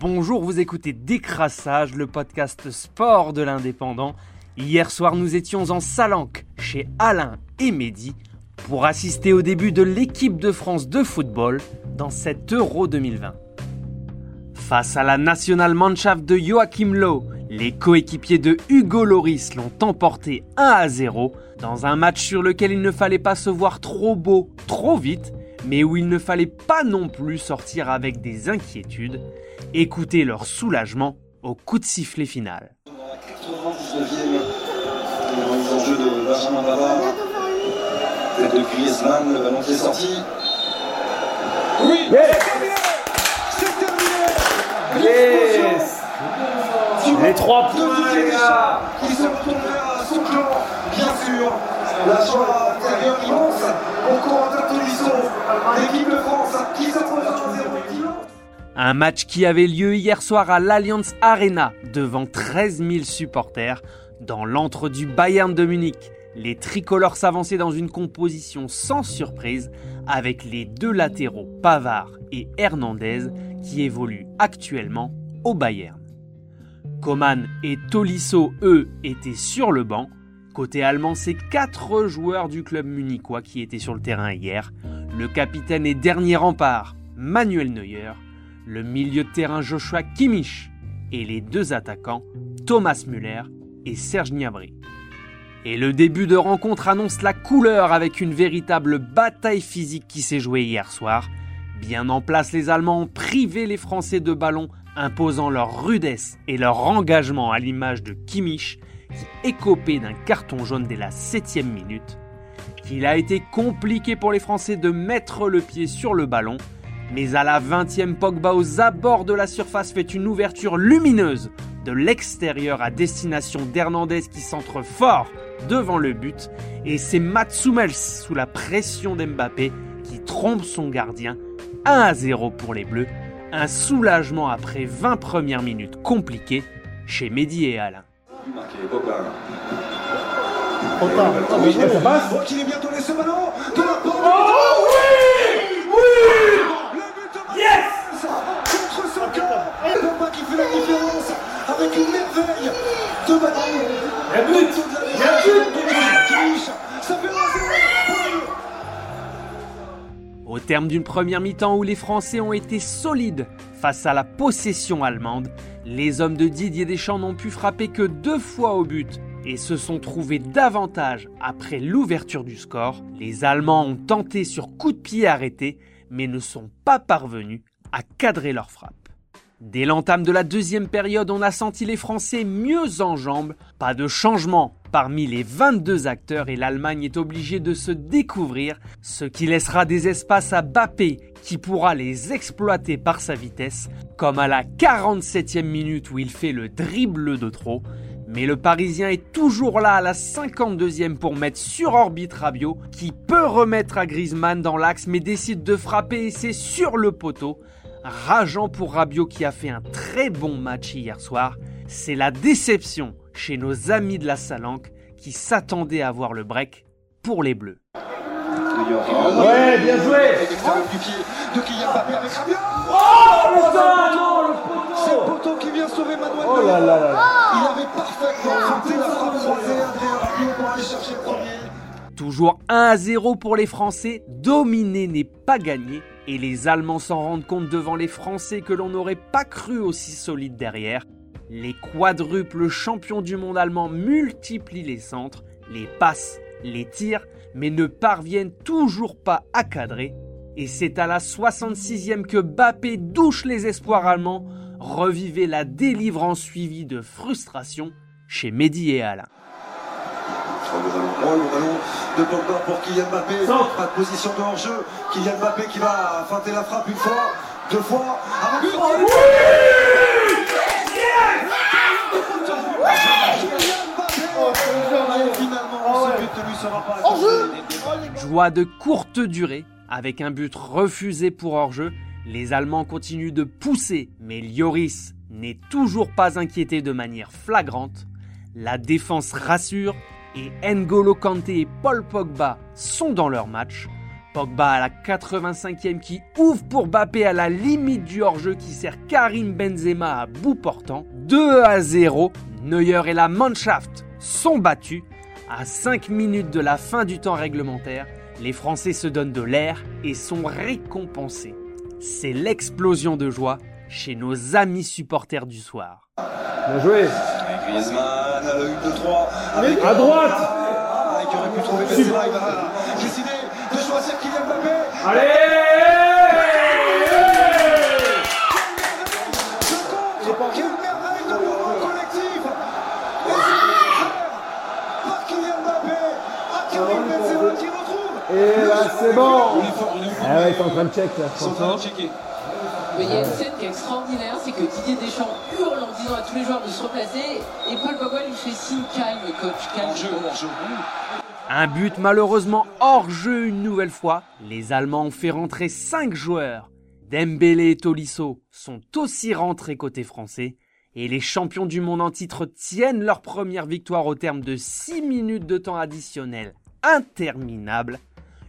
Bonjour, vous écoutez Décrassage, le podcast sport de l'indépendant. Hier soir, nous étions en Salanque, chez Alain et Mehdi, pour assister au début de l'équipe de France de football dans cet Euro 2020. Face à la National Mannschaft de Joachim Lowe, les coéquipiers de Hugo Loris l'ont emporté 1 à 0 dans un match sur lequel il ne fallait pas se voir trop beau, trop vite, mais où il ne fallait pas non plus sortir avec des inquiétudes. Écoutez leur soulagement au coup de sifflet final. enjeu de Benjamin Bavard. Tête de Griezmann, le ballon qui est sorti. Oui C'est terminé Yes Les trois points, les gars Qui se retourne vers son clan, bien sûr. La joie intérieure immense au Corentin Tolisso. L'équipe de France qui 1-0 dimanche. Un match qui avait lieu hier soir à l'Allianz Arena devant 13 000 supporters dans l'antre du Bayern de Munich. Les tricolores s'avançaient dans une composition sans surprise avec les deux latéraux Pavard et Hernandez qui évoluent actuellement au Bayern. Coman et Tolisso, eux, étaient sur le banc. Côté allemand, c'est quatre joueurs du club munichois qui étaient sur le terrain hier. Le capitaine et dernier rempart, Manuel Neuer, le milieu de terrain Joshua Kimmich et les deux attaquants, Thomas Müller et Serge Gnabry. Et le début de rencontre annonce la couleur avec une véritable bataille physique qui s'est jouée hier soir. Bien en place, les Allemands ont privé les Français de ballon, imposant leur rudesse et leur engagement à l'image de Kimmich, qui écopait d'un carton jaune dès la 7 minute. Qu'il a été compliqué pour les Français de mettre le pied sur le ballon, mais à la 20e, Pogba aux abords de la surface fait une ouverture lumineuse de l'extérieur à destination d'Hernandez qui centre fort devant le but. Et c'est Mats Hummels sous la pression d'Mbappé qui trompe son gardien 1 à 0 pour les Bleus. Un soulagement après 20 premières minutes compliquées chez Mehdi et Alain. Qu'il est bien donné ce ballon de ballon. Il y a but Il y a but Kimmich, ça fait 1-0 pour les Bleus. Au terme d'une première mi-temps où les Français ont été solides face à la possession allemande, les hommes de Didier Deschamps n'ont pu frapper que deux fois au but et se sont trouvés davantage après l'ouverture du score. Les Allemands ont tenté sur coup de pied arrêté mais ne sont pas parvenus à cadrer leur frappe. Dès l'entame de la deuxième période, on a senti les Français mieux en jambes. Pas de changement parmi les 22 acteurs et l'Allemagne est obligée de se découvrir, ce qui laissera des espaces à Bappé qui pourra les exploiter par sa vitesse, comme à la 47e minute où il fait le dribble de trop. Mais le Parisien est toujours là à la 52e pour mettre sur orbite Rabiot, qui peut remettre à Griezmann dans l'axe mais décide de frapper et c'est sur le poteau. Rageant pour Rabiot qui a fait un très bon match hier soir. C'est la déception chez nos amis de la Salanque qui s'attendaient à voir le break pour les Bleus. Ouais, bien joué Extérieur du pied de Kylian Mbappé avec Rabiot. Oh putain, non, le C'est le poteau qui vient sauver Manuel Oh là Neuer. là là là Il avait parfaitement tenté la frappe croisée Adrien Rabiot pour aller chercher le premier. Toujours 1 à 0 pour les Français, dominer n'est pas gagné et les Allemands s'en rendent compte devant les Français que l'on n'aurait pas cru aussi solides derrière. Les quadruples champions du monde allemand multiplient les centres, les passes, les tirs, mais ne parviennent toujours pas à cadrer. Et c'est à la 66e que Bappé douche les espoirs allemands, revivez la délivrance suivie de frustration chez Mehdi et Alain. Oh, le ballon, oh, le ballon de Pogba pour Kylian Mbappé. Centre. Pas de position de hors-jeu. Kylian Mbappé qui va feinter la frappe une fois, deux fois. Sera pas accordé. Joie de courte durée, avec un but refusé pour hors-jeu, les Allemands continuent de pousser, mais Lloris n'est toujours pas inquiété de manière flagrante. La défense rassure et N'Golo Kanté et Paul Pogba sont dans leur match. Pogba à la 85e qui ouvre pour Bappé à la limite du hors-jeu qui sert Karim Benzema à bout portant. 2 à 0, Neuer et la Mannschaft sont battus. À 5 minutes de la fin du temps réglementaire, les Français se donnent de l'air et sont récompensés. C'est l'explosion de joie chez nos amis supporters du soir. Bien joué. Griezmann, le 1 2 3 À droite Ah, qui aurait pu trouver Benzema, il va décider de choisir Kylian Mbappé. Allez Quelle merveille de mouvement collectif Et c'est par Kylian Mbappé à Karim Benzema qui retrouve Et là, c'est bon On est fort, on est fort. Ah ouais, il est en train de check là, Ils sont en train de checker. Mais il y a une scène qui est extraordinaire, c'est que Didier Deschamps hurle en disant à tous les joueurs de se replacer et Paul Pogba lui fait signe calme, coach, calme. Jeu, jeu. Un but malheureusement hors jeu une nouvelle fois. Les Allemands ont fait rentrer 5 joueurs. Dembélé et Tolisso sont aussi rentrés côté français. Et les champions du monde en titre tiennent leur première victoire au terme de 6 minutes de temps additionnel interminable.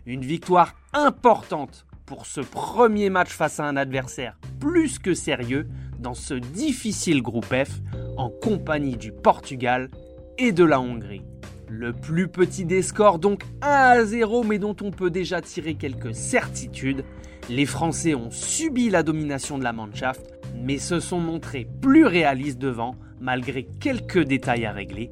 Une victoire importante pour ce premier match face à un adversaire plus que sérieux dans ce difficile groupe F en compagnie du Portugal et de la Hongrie. Le plus petit des scores donc 1 à 0 mais dont on peut déjà tirer quelques certitudes. Les Français ont subi la domination de la Mannschaft mais se sont montrés plus réalistes devant malgré quelques détails à régler.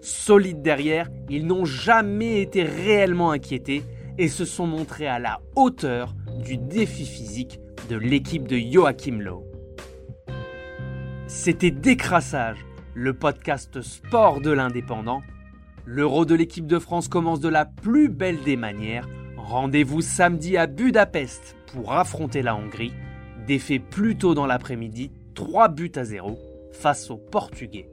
Solides derrière, ils n'ont jamais été réellement inquiétés et se sont montrés à la hauteur du défi physique de l'équipe de Joachim Lowe. C'était Décrassage, le podcast sport de l'indépendant. L'Euro de l'équipe de France commence de la plus belle des manières. Rendez-vous samedi à Budapest pour affronter la Hongrie. Défait plus tôt dans l'après-midi, 3 buts à 0 face aux Portugais.